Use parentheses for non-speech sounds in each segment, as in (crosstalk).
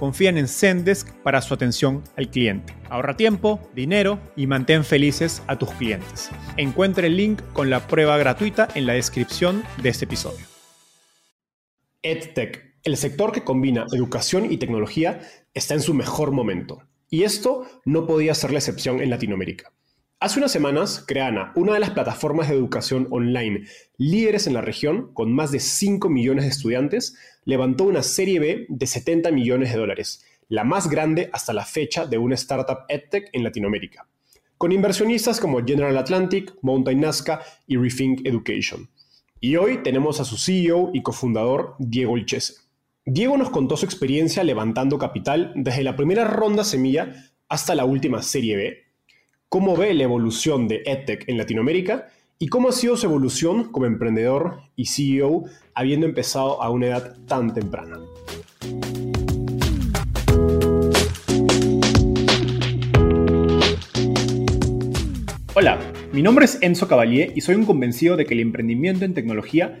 confían en Zendesk para su atención al cliente. Ahorra tiempo, dinero y mantén felices a tus clientes. Encuentre el link con la prueba gratuita en la descripción de este episodio. EdTech, el sector que combina educación y tecnología, está en su mejor momento. Y esto no podía ser la excepción en Latinoamérica. Hace unas semanas, Creana, una de las plataformas de educación online líderes en la región, con más de 5 millones de estudiantes, levantó una serie B de 70 millones de dólares, la más grande hasta la fecha de una startup EdTech en Latinoamérica, con inversionistas como General Atlantic, Mountain Nazca y Rethink Education. Y hoy tenemos a su CEO y cofundador, Diego Olchese. Diego nos contó su experiencia levantando capital desde la primera ronda semilla hasta la última serie B cómo ve la evolución de EdTech en Latinoamérica y cómo ha sido su evolución como emprendedor y CEO habiendo empezado a una edad tan temprana. Hola, mi nombre es Enzo Cavalier y soy un convencido de que el emprendimiento en tecnología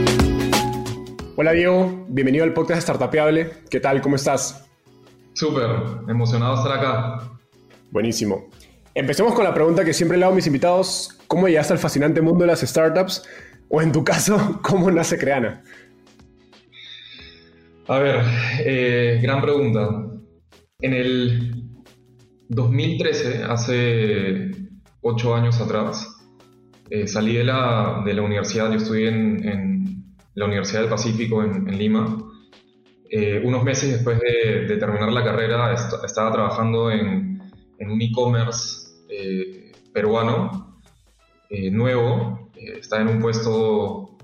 Hola Diego, bienvenido al podcast Startupeable. ¿Qué tal? ¿Cómo estás? Súper, emocionado estar acá. Buenísimo. Empecemos con la pregunta que siempre le hago a mis invitados. ¿Cómo llegaste al fascinante mundo de las startups? O en tu caso, (laughs) ¿cómo nace Creana? A ver, eh, gran pregunta. En el 2013, hace ocho años atrás, eh, salí de la, de la, universidad, yo estudié en la Universidad del Pacífico en, Lima. Eh, unos meses después de, terminar la carrera estaba trabajando en, un e-commerce eh, peruano eh, nuevo. estaba en un puesto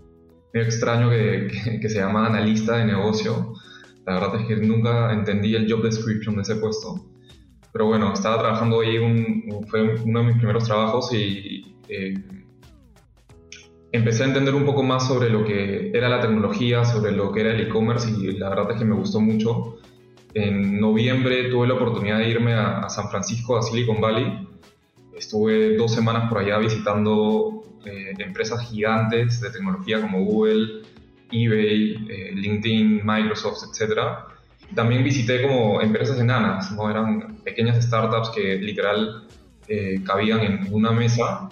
medio extraño que, que, se llama analista de negocio. La verdad es que nunca entendí el job description de ese puesto. Pero bueno, estaba trabajando ahí, fue uno de mis primeros trabajos y empecé a entender un poco más sobre lo que era la tecnología, sobre lo que era el e-commerce y la verdad es que me gustó mucho. En noviembre tuve la oportunidad de irme a, San Francisco, a Silicon Valley. Estuve dos semanas por allá visitando eh, empresas gigantes de tecnología como Google, eBay, eh, LinkedIn, Microsoft, etc. También visité como empresas enanas, ¿no? eran pequeñas startups que literal eh, cabían en una mesa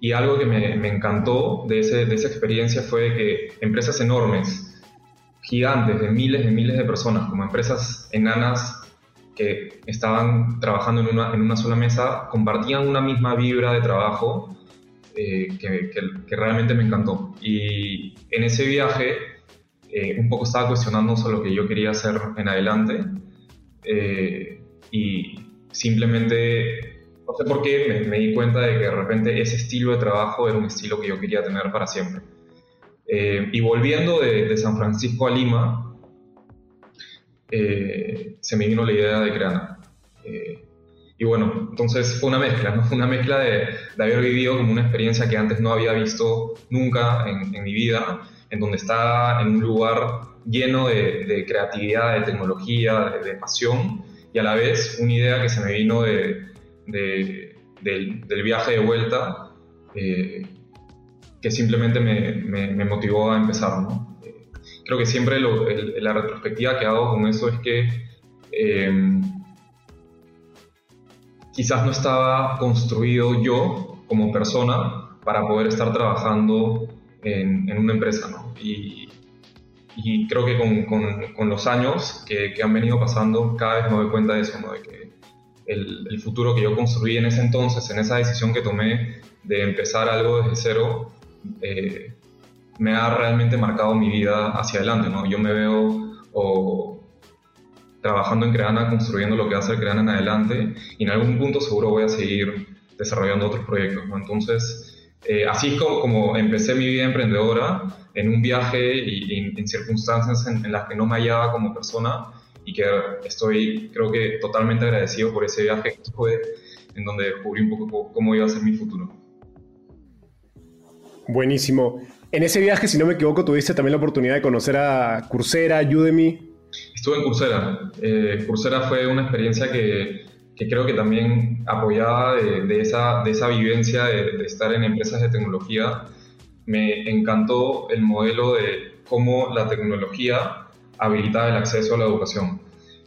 y algo que me, encantó de, ese, de, esa experiencia fue que empresas enormes, gigantes, de miles de miles de personas, como empresas enanas que estaban trabajando en una, en una sola mesa, compartían una misma vibra de trabajo eh, que, que, realmente me encantó. Y en ese viaje eh, un poco estaba cuestionando sobre lo que yo quería hacer en adelante eh, y simplemente no sé por qué me, di cuenta de que de repente ese estilo de trabajo era un estilo que yo quería tener para siempre. Eh, y volviendo de, San Francisco a Lima, eh, se me vino la idea de Creana. Eh, y bueno, entonces fue una mezcla, ¿no? Fue una mezcla de, haber vivido como una experiencia que antes no había visto nunca en, en mi vida, en donde estaba en un lugar lleno de, creatividad, de tecnología, de, pasión, y a la vez una idea que se me vino de, del, viaje de vuelta, eh, que simplemente me, motivó a empezar. Eh, creo que siempre la retrospectiva que hago con eso es que em, quizás no estaba construido yo como persona para poder estar trabajando en, una empresa. ¿no? Y, creo que con, los años que, han venido pasando, cada vez me doy cuenta de eso, ¿no? de que el, futuro que yo construí en ese entonces, en esa decisión que tomé de empezar algo desde cero, eh, me ha realmente marcado mi vida hacia adelante. ¿no? Yo me veo trabajando en Creana, construyendo lo que va a ser Creana en adelante, y en algún punto seguro voy a seguir desarrollando otros proyectos. Entonces, eh, así es como, empecé mi vida emprendedora, en un viaje y, en circunstancias en, las que no me hallaba como persona y que estoy, creo que, totalmente agradecido por ese viaje que tuve, en donde descubrí un poco cómo iba a ser mi futuro. Buenísimo. En ese viaje, si no me equivoco, tuviste también la oportunidad de conocer a Coursera, Udemy. Estuve en Coursera. Eh, Coursera fue una experiencia que que creo que también apoyada de, esa, de esa vivencia de, estar en empresas de tecnología, me encantó el modelo de cómo la tecnología habilitaba el acceso a la educación.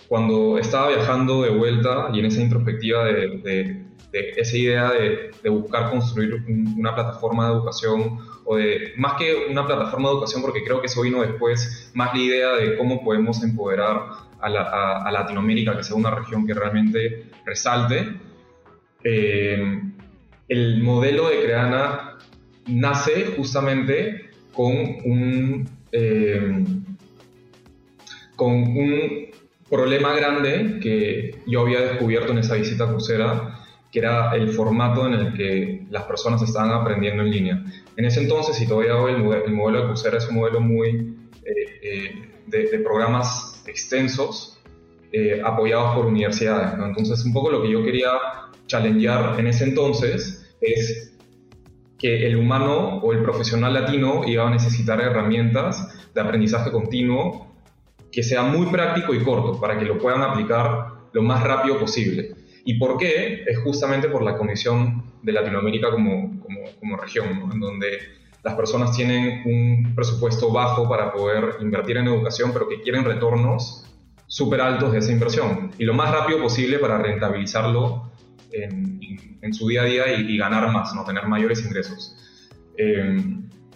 Cuando estaba viajando de vuelta y en esa introspectiva de, de esa idea de, buscar construir una plataforma de educación o de, más que una plataforma de educación, porque creo que eso vino después, más la idea de cómo podemos empoderar a, Latinoamérica, que sea una región que realmente resalte. Eh, el modelo de Creana nace justamente con un, eh, con un problema grande que yo había descubierto en esa visita crucera, que era el formato en el que las personas estaban aprendiendo en línea. En ese entonces, y todavía hoy, el, modelo de Coursera es un modelo muy eh, de, de, programas extensos eh, apoyados por universidades. Entonces, un poco lo que yo quería challengear en ese entonces es que el humano o el profesional latino iba a necesitar herramientas de aprendizaje continuo que sea muy práctico y corto para que lo puedan aplicar lo más rápido posible. ¿Y por qué? Es justamente por la condición de Latinoamérica como, como, como región, en donde las personas tienen un presupuesto bajo para poder invertir en educación, pero que quieren retornos súper altos de esa inversión y lo más rápido posible para rentabilizarlo en, su día a día y, ganar más, ¿no? tener mayores ingresos. Eh,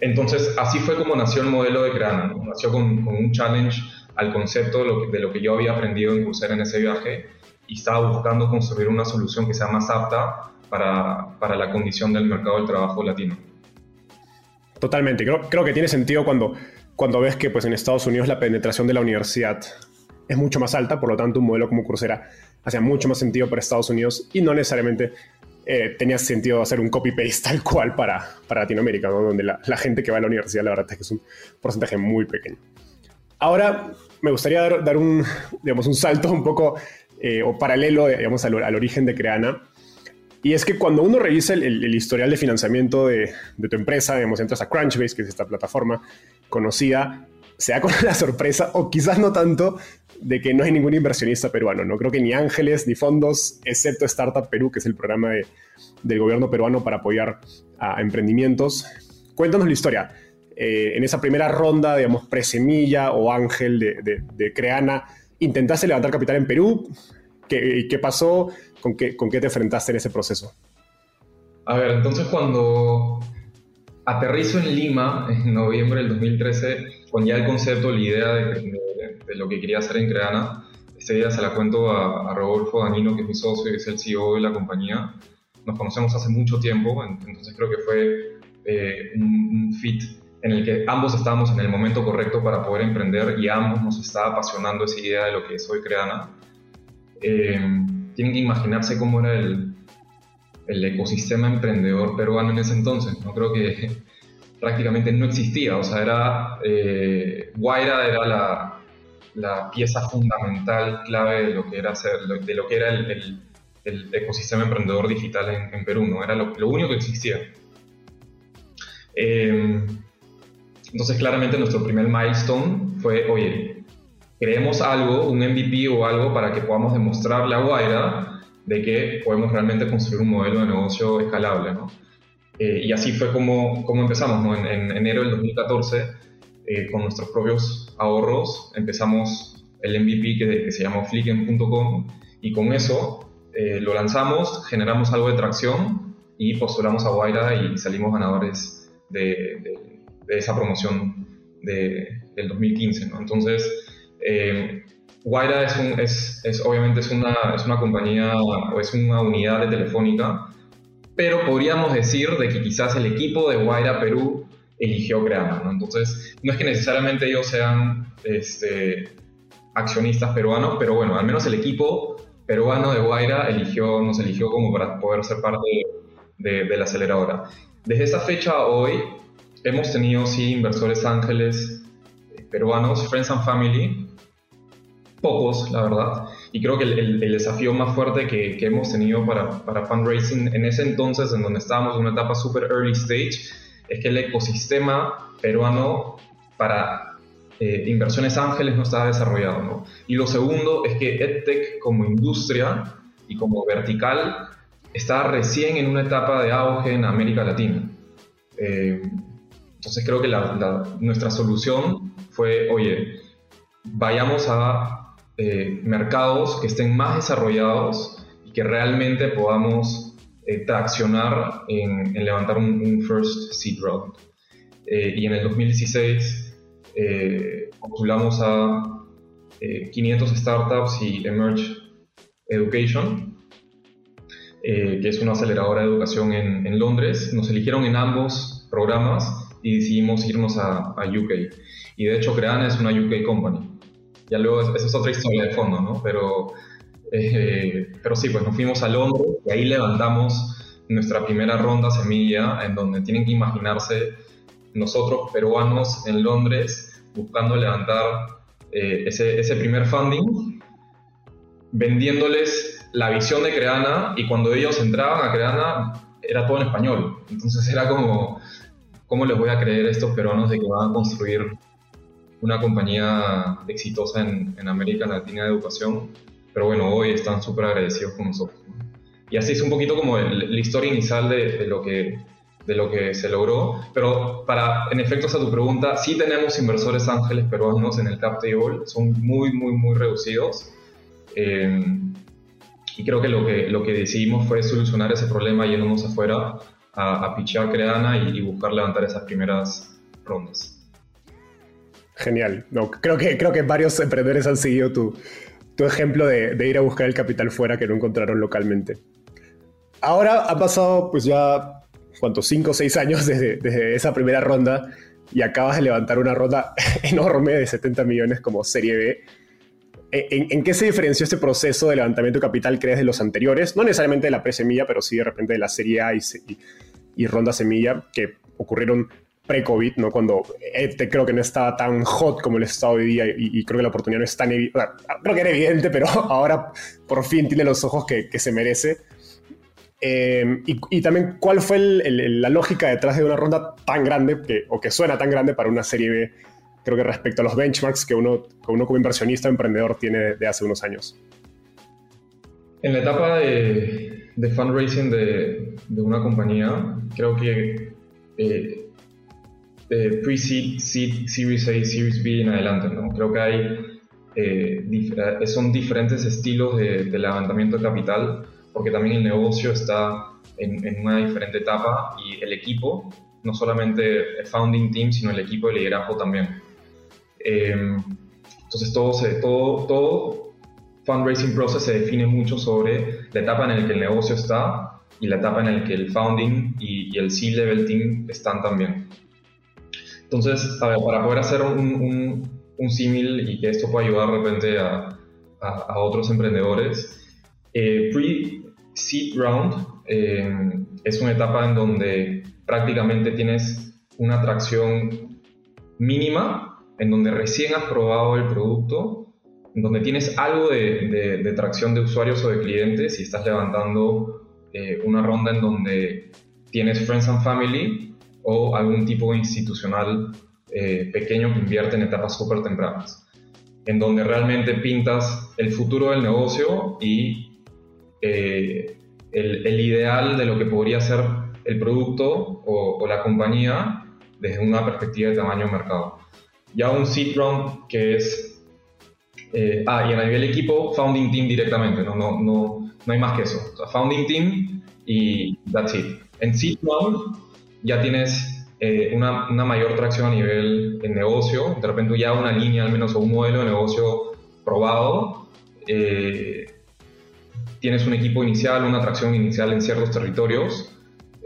entonces, así fue como nació el modelo de Creana. Nació con, un challenge al concepto de lo, que, de lo, que, yo había aprendido en Coursera en ese viaje y estaba buscando construir una solución que sea más apta para, para la condición del mercado del trabajo latino. Totalmente. Creo, creo, que tiene sentido cuando, cuando ves que pues, en Estados Unidos la penetración de la universidad es mucho más alta, por lo tanto un modelo como Coursera hacía mucho más sentido para Estados Unidos y no necesariamente eh, tenía sentido hacer un copy-paste tal cual para, para Latinoamérica, donde la, gente que va a la universidad la verdad es que es un porcentaje muy pequeño. Ahora me gustaría dar, un, digamos, un salto un poco eh, o paralelo digamos, al, origen de Creana y es que cuando uno revisa el, historial de financiamiento de, tu empresa, digamos, entras a Crunchbase, que es esta plataforma conocida, se da con (laughs) la sorpresa, o quizás no tanto, de que no hay ningún inversionista peruano. No creo que ni ángeles ni fondos, excepto Startup Perú, que es el programa del gobierno peruano para apoyar a emprendimientos. Cuéntanos la historia. Eh, en esa primera ronda, digamos, presemilla o ángel de, Creana, ¿intentaste levantar capital en Perú? ¿Qué, ¿Qué pasó? ¿Con qué, ¿Con qué te enfrentaste en ese proceso? A ver, entonces cuando aterrizo en Lima en noviembre del 2013, con ya el concepto, la idea de, lo que quería hacer en Creana, este día se la cuento a, Rodolfo Danino, que es mi socio y es el CEO de la compañía. Nos conocemos hace mucho tiempo, entonces creo que fue eh, un, fit en el que ambos estábamos en el momento correcto para poder emprender y ambos nos estaba apasionando esa idea de lo que es hoy Creana. Eh, tienen que imaginarse cómo era el, el ecosistema emprendedor peruano en ese entonces. No creo que (laughs) prácticamente no existía. O sea, era eh, Guaira era la, la, pieza fundamental, clave de lo que era hacer, de lo que era el, el, ecosistema emprendedor digital en, Perú. ¿no? Era lo, único que existía. Eh, Entonces, claramente nuestro primer milestone fue, oye, creemos algo, un MVP o algo para que podamos demostrarle a Guaira de que podemos realmente construir un modelo de negocio escalable, ¿no? Eh, y así fue como, como empezamos, ¿no? En, enero del 2014, eh, con nuestros propios ahorros, empezamos el MVP que, que se llamó Flicken.com y con eso eh, lo lanzamos, generamos algo de tracción y postulamos a Guaira y salimos ganadores de, de, esa promoción de, del 2015, ¿no? Entonces, eh, Guaira es, un, es, es, obviamente es una, es una compañía o es una unidad de Telefónica pero podríamos decir de que quizás el equipo de Guaira Perú eligió Creana, ¿no? Entonces, no es que necesariamente ellos sean este, accionistas peruanos, pero bueno, al menos el equipo peruano de Guaira eligió, nos eligió como para poder ser parte de, de la aceleradora. Desde esa fecha a hoy, hemos tenido, sí, inversores ángeles peruanos, Friends and Family, pocos, la verdad. Y creo que el, desafío más fuerte que, hemos tenido para, para, fundraising en ese entonces, en donde estábamos en una etapa super early stage, es que el ecosistema peruano para eh, inversiones ángeles no estaba desarrollado. ¿no? Y lo segundo es que EdTech como industria y como vertical está recién en una etapa de auge en América Latina. Eh, entonces creo que nuestra solución fue, oye, vayamos a eh, mercados que estén más desarrollados y que realmente podamos eh, traccionar en, levantar un, first seed round. Eh, y en el 2016 postulamos a 500 startups y Emerge Education, que es una aceleradora de educación en, en, Londres. Nos eligieron en ambos programas y decidimos irnos a, a UK. Y de hecho Creana es una UK company. Ya luego, esa es otra historia de fondo, ¿no? Pero, eh, pero sí, pues nos fuimos a Londres y ahí levantamos nuestra primera ronda semilla, en donde tienen que imaginarse nosotros peruanos en Londres buscando levantar eh, ese, ese primer funding, vendiéndoles la visión de Creana y cuando ellos entraban a Creana era todo en español. Entonces era como, ¿cómo les voy a creer a estos peruanos de que van a construir una compañía exitosa en, América Latina de educación, pero bueno, hoy están súper agradecidos con nosotros. Y así es un poquito como la historia inicial de, lo que, de lo que se logró, pero para, en efecto, a tu pregunta, sí tenemos inversores ángeles peruanos en el cap table, son muy, muy, muy reducidos. Eh, y creo que lo, que lo que decidimos fue solucionar ese problema yéndonos afuera a, a pichear Creana y, buscar levantar esas primeras rondas. Genial. No, creo, que, creo que varios emprendedores han seguido tu, tu ejemplo de, ir a buscar el capital fuera que no encontraron localmente. Ahora ha pasado pues ya, ¿cuántos? 5 o 6 años desde, desde, esa primera ronda y acabas de levantar una ronda (laughs) enorme de 70 millones como Serie B. ¿En, en qué se diferenció este proceso de levantamiento de capital, crees, de los anteriores? No necesariamente de la pre-semilla, pero sí de repente de la Serie A y, y, y ronda semilla, que ocurrieron pre-COVID, ¿no? Cuando este creo que no estaba tan hot como el estado hoy día y, creo que la oportunidad no es tan evidente, creo que era evidente, pero (laughs) ahora por fin tiene los ojos que, que se merece. Eh, y, y, también, ¿cuál fue el, el, la lógica detrás de una ronda tan grande, que, o que suena tan grande para una serie B, creo que respecto a los benchmarks que uno, que uno como inversionista o emprendedor tiene de hace unos años? En la etapa de, de fundraising de, de, una compañía, creo que eh, eh, pre-seed, seed, Series A, Series B en adelante. ¿no? Creo que hay, eh, son diferentes estilos de, levantamiento de capital, porque también el negocio está en, en, una diferente etapa y el equipo, no solamente el founding team, sino el equipo de liderazgo también. Em, entonces todo, todo, todo fundraising process se define mucho sobre la etapa en la que el negocio está y la etapa en la que el founding y, y el C-level team están también. Entonces, para poder hacer un, un, símil y que esto pueda ayudar de repente a, a, otros emprendedores, eh, pre-seed round eh, es una etapa en donde prácticamente tienes una atracción mínima, en donde recién has probado el producto, en donde tienes algo de, de, tracción de usuarios o de clientes y estás levantando eh, una ronda en donde tienes friends and family o algún tipo institucional eh, pequeño que invierte en etapas súper tempranas, en donde realmente pintas el futuro del negocio y eh, el, ideal de lo que podría ser el producto o, la compañía desde una perspectiva de tamaño de mercado. Ya un seed round que es... Eh, ah, y a nivel equipo, founding team directamente, no, no, no, no hay más que eso. founding team y that's it. En seed round ya tienes eh, una, una, mayor tracción a nivel de negocio, de repente ya una línea al menos o un modelo de negocio probado, eh, tienes un equipo inicial, una tracción inicial en ciertos territorios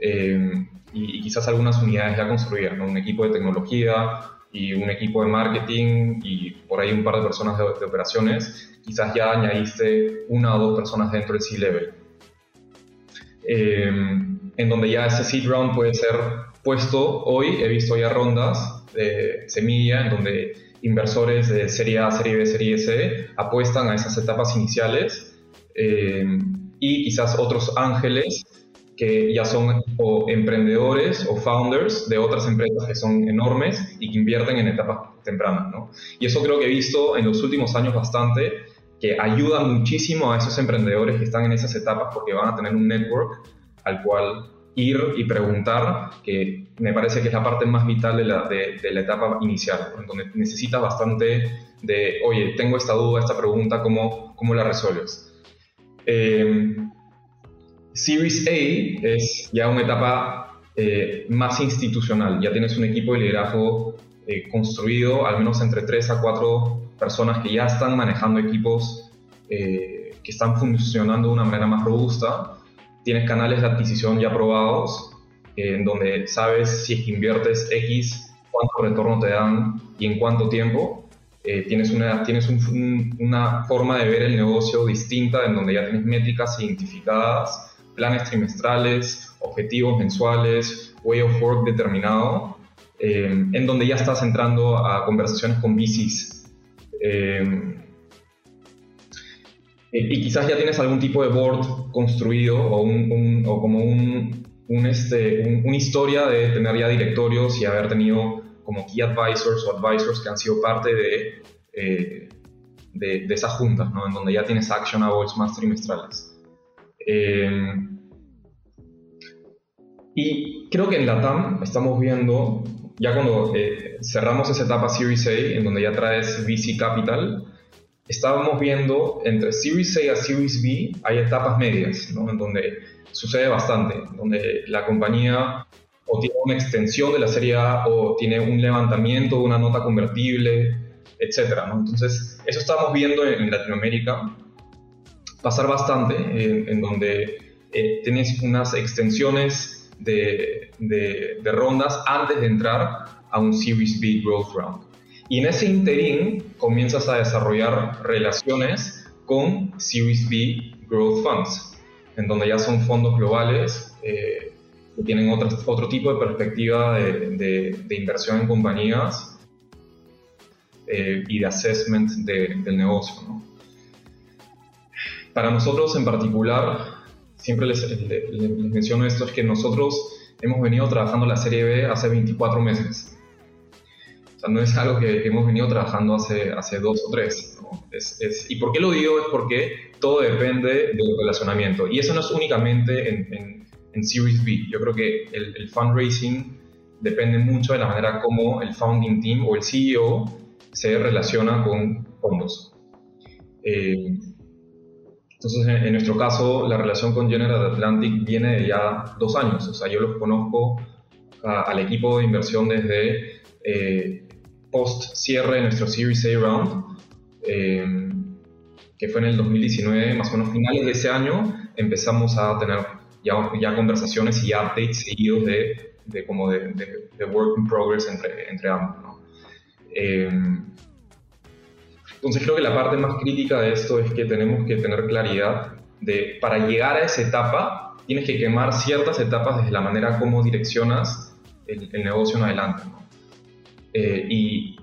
eh, y, quizás algunas unidades ya construidas, un equipo de tecnología y un equipo de marketing y por ahí un par de personas de, de operaciones, quizás ya añadiste una o dos personas dentro del C-Level. en donde ya ese seed round puede ser puesto hoy, he visto ya rondas de semilla en donde inversores de serie A, serie B, serie C apuestan a esas etapas iniciales eh, y quizás otros ángeles que ya son o emprendedores o founders de otras empresas que son enormes y que invierten en etapas tempranas. ¿no? Y eso creo que he visto en los últimos años bastante, que ayuda muchísimo a esos emprendedores que están en esas etapas porque van a tener un network al cual ir y preguntar, que me parece que es la parte más vital de la, de, la etapa inicial, donde necesitas bastante de, oye, tengo esta duda, esta pregunta, ¿cómo, cómo la resuelves? Eh, Series A es ya una etapa eh, más institucional, ya tienes un equipo de liderazgo eh, construido, al menos entre 3 a 4 personas que ya están manejando equipos que están funcionando de una manera más robusta tienes canales de adquisición ya probados, en donde sabes si es que inviertes X, cuánto retorno te dan y en cuánto tiempo. Eh, tienes una, tienes una forma de ver el negocio distinta, en donde ya tienes métricas identificadas, planes trimestrales, objetivos mensuales, way of work determinado, eh, en donde ya estás entrando a conversaciones con VCs. Eh, y quizás ya tienes algún tipo de board construido o, como este, una historia de tener ya directorios y haber tenido como key advisors o advisors que han sido parte de, eh, de, esas juntas, en donde ya tienes actionables más trimestrales. Eh, y creo que en la TAM estamos viendo, ya cuando cerramos esa etapa Series A, en donde ya traes VC Capital, estábamos viendo entre Series A a Series B hay etapas medias, ¿no? en donde sucede bastante, donde la compañía o tiene una extensión de la serie A o tiene un levantamiento de una nota convertible, etc. ¿no? Entonces, eso estamos viendo en, Latinoamérica pasar bastante, en, donde eh, tienes unas extensiones de, rondas antes de entrar a un Series B Growth Round. Y en ese interín comienzas a desarrollar relaciones con Series B Growth Funds, en donde ya son fondos globales eh, que tienen otro, otro tipo de perspectiva de, inversión en compañías eh, y de assessment del negocio. Para nosotros en particular, siempre les, les, les menciono esto, es que nosotros hemos venido trabajando la serie B hace 24 meses no es algo que, hemos venido trabajando hace, hace dos o tres. Es, ¿Y por qué lo digo? Es porque todo depende del relacionamiento. Y eso no es únicamente en, en, Series B. Yo creo que el, fundraising depende mucho de la manera como el founding team o el CEO se relaciona con fondos. Eh, entonces, en, nuestro caso, la relación con General Atlantic viene de ya dos años. O sea, yo los conozco al equipo de inversión desde eh, post cierre de nuestro Series A round, eh, que fue en el 2019, más o menos finales de ese año, empezamos a tener ya, ya conversaciones y updates seguidos de, de como de, de, work in progress entre, entre ambos. Eh, entonces creo que la parte más crítica de esto es que tenemos que tener claridad de para llegar a esa etapa tienes que quemar ciertas etapas desde la manera como direccionas el, el negocio en adelante. ¿no? Eh, y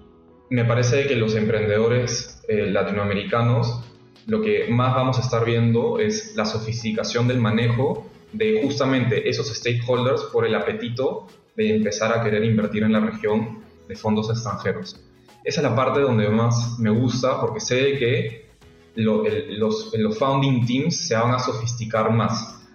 me parece que los emprendedores eh, latinoamericanos lo que más vamos a estar viendo es la sofisticación del manejo de justamente esos stakeholders por el apetito de empezar a querer invertir en la región fondos extranjeros. Esa es la parte donde más me gusta porque sé que los, founding teams se van a sofisticar más.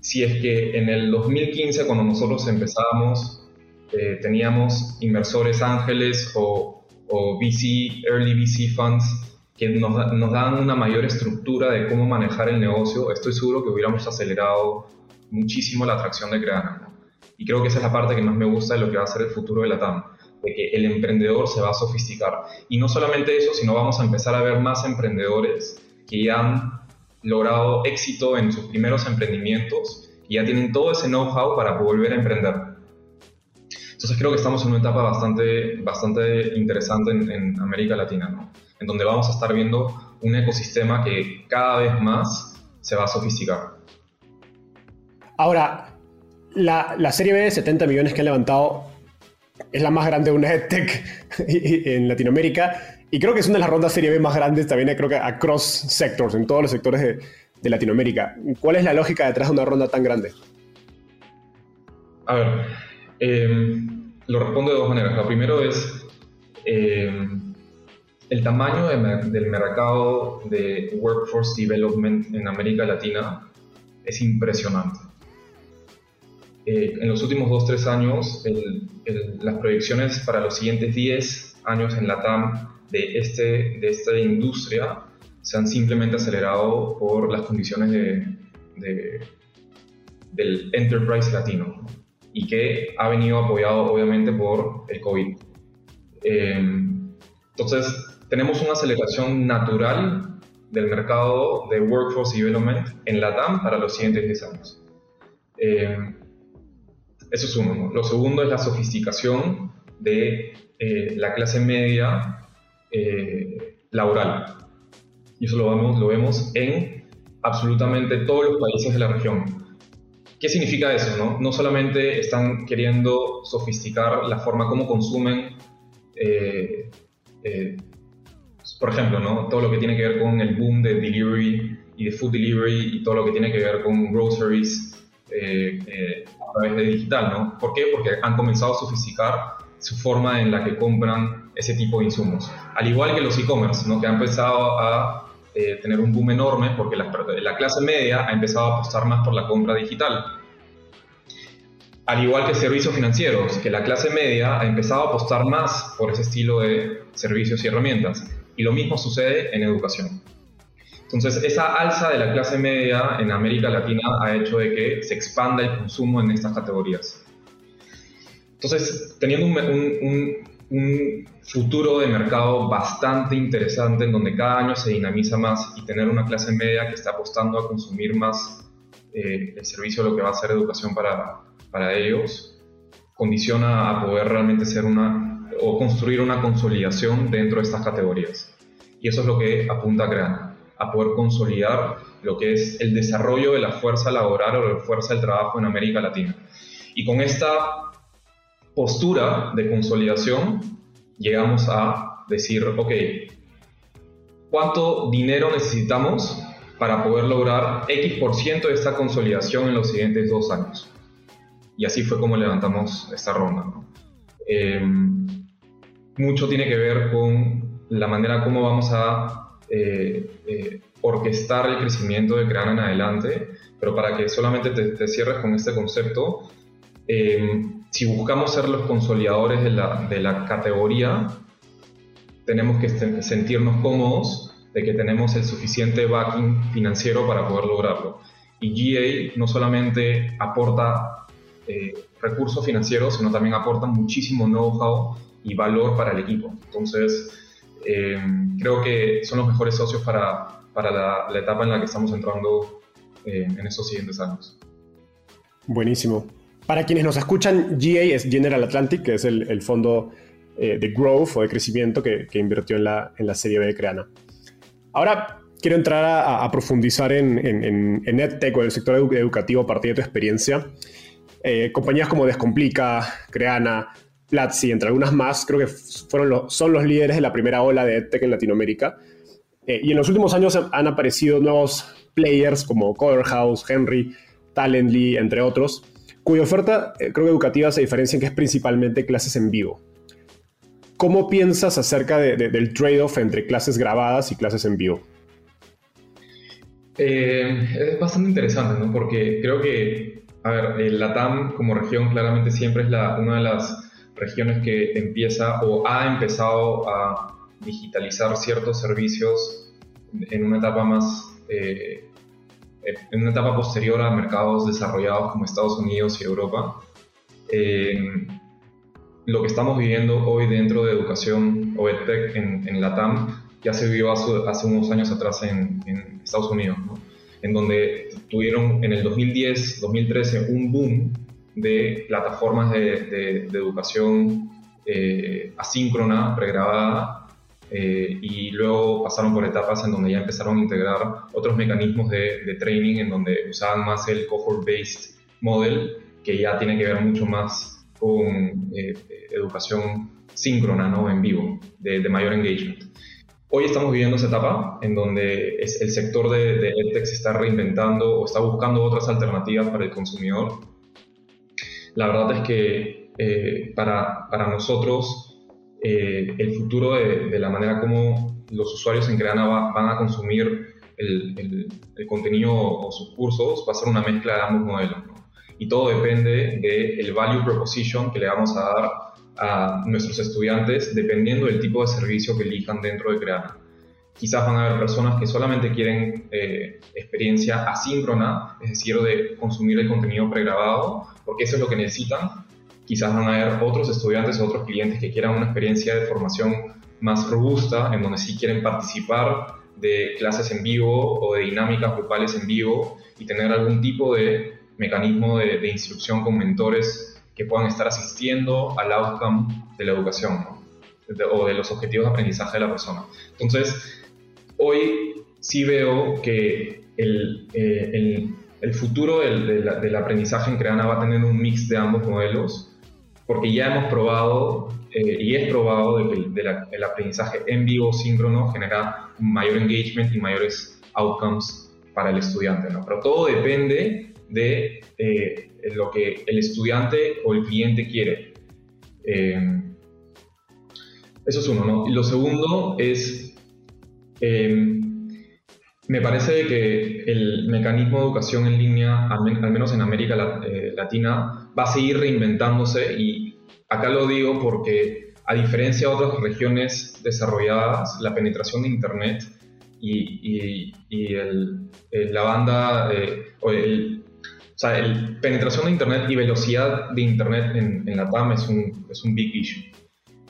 Si es que en el 2015, cuando nosotros empezábamos, eh, teníamos inversores ángeles o, o VC, early VC funds que nos, dan una mayor estructura de cómo manejar el negocio, estoy seguro que hubiéramos acelerado muchísimo la atracción de Creana. Y creo que esa es la parte que más me gusta de lo que va a ser el futuro de la TAM, de que el emprendedor se va a sofisticar. Y no solamente eso, sino vamos a empezar a ver más emprendedores que ya han logrado éxito en sus primeros emprendimientos y ya tienen todo ese know-how para volver a emprender. Entonces creo que estamos en una etapa bastante, bastante interesante en, en América Latina, ¿no? en donde vamos a estar viendo un ecosistema que cada vez más se va a sofisticar. Ahora, la, la serie B de 70 millones que han levantado es la más grande de una (laughs) EdTech en Latinoamérica y creo que es una de las rondas serie B más grandes también, creo que across sectors, en todos los sectores de, Latinoamérica. ¿Cuál es la lógica detrás de una ronda tan grande? A ver, eh, lo respondo de dos maneras. La primero es eh, el tamaño del mercado de workforce development en América Latina es impresionante. Eh, en los últimos 2-3 años, las proyecciones para los siguientes 10 años en la TAM de, este, de esta industria se han simplemente acelerado por las condiciones de, del enterprise latino y que ha venido apoyado obviamente por el COVID. Eh, entonces, tenemos una aceleración natural del mercado de workforce development en la TAM para los siguientes 10 años. Eh, eso es uno. Lo segundo es la sofisticación de eh, la clase media eh, laboral. Y eso lo vemos, lo vemos en absolutamente todos los países de la región. ¿Qué significa eso? No, no solamente están queriendo sofisticar la forma como consumen por ejemplo, ¿no? todo lo que tiene que ver con el boom de delivery y de food delivery y todo lo que tiene que ver con groceries eh, eh, a través de digital. ¿no? ¿Por qué? Porque han comenzado a sofisticar su forma en la que compran ese tipo de insumos. Al igual que los e-commerce, ¿no? que han empezado a eh, tener un boom enorme porque la, la clase media ha empezado a apostar más por la compra digital. Al igual que servicios financieros, que la clase media ha empezado a apostar más por ese estilo de servicios y herramientas. Y lo mismo sucede en educación. Entonces, esa alza de la clase media en América Latina ha hecho de que se expanda el consumo en estas categorías. Entonces, teniendo un, futuro de mercado bastante interesante en donde cada año se dinamiza más y tener una clase media que está apostando a consumir más eh, el servicio lo que va a ser educación para, para ellos, condiciona a poder realmente ser una o construir una consolidación dentro de estas categorías. Y eso es lo que apunta a crear, a poder consolidar lo que es el desarrollo de la fuerza laboral o la fuerza del trabajo en América Latina. Y con esta postura de consolidación llegamos a decir, ok, ¿cuánto dinero necesitamos para poder lograr X por ciento de esta consolidación en los siguientes dos años? Y así fue como levantamos esta ronda. Em, mucho tiene que ver con la manera como vamos a eh, eh, orquestar el crecimiento de Creana en adelante, pero para que solamente te, cierres con este concepto, em, si buscamos ser los consolidadores de la, de la categoría, tenemos que sentirnos cómodos de que tenemos el suficiente backing financiero para poder lograrlo. Y GA no solamente aporta eh, recursos financieros, sino también aporta muchísimo know-how y valor para el equipo. Entonces, eh, creo que son los mejores socios para, para la, etapa en la que estamos entrando eh, en estos siguientes años. Buenísimo. Para quienes nos escuchan, GA es General Atlantic, que es el, fondo eh, de growth o de crecimiento que, invirtió en la, en la serie B de Creana. Ahora quiero entrar a, profundizar en, en, en, EdTech o en el sector educativo a partir de tu experiencia. compañías como Descomplica, Creana, Platzi, entre algunas más, creo que fueron son los líderes de la primera ola de EdTech en Latinoamérica. Eh, y en los últimos años han aparecido nuevos players como Coderhouse, Henry, Talently, entre otros, cuya oferta eh, creo que educativa se diferencia en que es principalmente clases en vivo. ¿cómo piensas acerca del trade-off entre clases grabadas y clases en vivo? Eh, es bastante interesante, ¿no? Porque creo que, a ver, el LATAM como región claramente siempre es la, una de las regiones que empieza o ha empezado a digitalizar ciertos servicios en una etapa más, eh, en una etapa posterior a mercados desarrollados como Estados Unidos y Europa. Eh, lo que estamos viviendo hoy dentro de educación o EdTech en, en LATAM ya se vivió hace, unos años atrás en, Estados Unidos, en donde tuvieron en el 2010, 2013 un boom de plataformas de, educación eh, asíncrona, pregrabada, eh, y luego pasaron por etapas en donde ya empezaron a integrar otros mecanismos de, training en donde usaban más el cohort-based model, que ya tiene que ver mucho más con eh, educación síncrona, ¿no? en vivo, de, mayor engagement. Hoy estamos viviendo esa etapa en donde es, el sector de, de EdTech se está reinventando o está buscando otras alternativas para el consumidor. La verdad es que eh, para, para, nosotros eh, el futuro de, la manera como los usuarios en Creana van a consumir el, el, contenido o sus cursos va a ser una mezcla de ambos modelos. Y todo depende del value proposition que le vamos a dar a nuestros estudiantes dependiendo del tipo de servicio que elijan dentro de Creana. Quizás van a haber personas que solamente quieren eh, experiencia asíncrona, es decir, de consumir el contenido pregrabado, porque eso es lo que necesitan. Quizás van a haber otros estudiantes o otros clientes que quieran una experiencia de formación más robusta, en donde sí quieren participar de clases en vivo o de dinámicas grupales en vivo y tener algún tipo de mecanismo de, instrucción con mentores que puedan estar asistiendo al outcome de la educación o de los objetivos de aprendizaje de la persona. Entonces, hoy sí veo que el, eh, el, futuro del, del, aprendizaje en Creana va a tener un mix de ambos modelos, porque ya hemos probado eh, y es probado de que el aprendizaje en vivo síncrono genera mayor engagement y mayores outcomes para el estudiante, ¿no? Pero todo depende de eh, lo que el estudiante o el cliente quiere. Eh, eso es uno, ¿no? Y lo segundo es, eh, me parece que el mecanismo de educación en línea, al, menos en América eh, Latina, va a seguir reinventándose y acá lo digo porque a diferencia de otras regiones desarrolladas, la penetración de Internet y, la banda o el, o sea, el penetración de Internet y velocidad de Internet en, la TAM es un, es un big issue.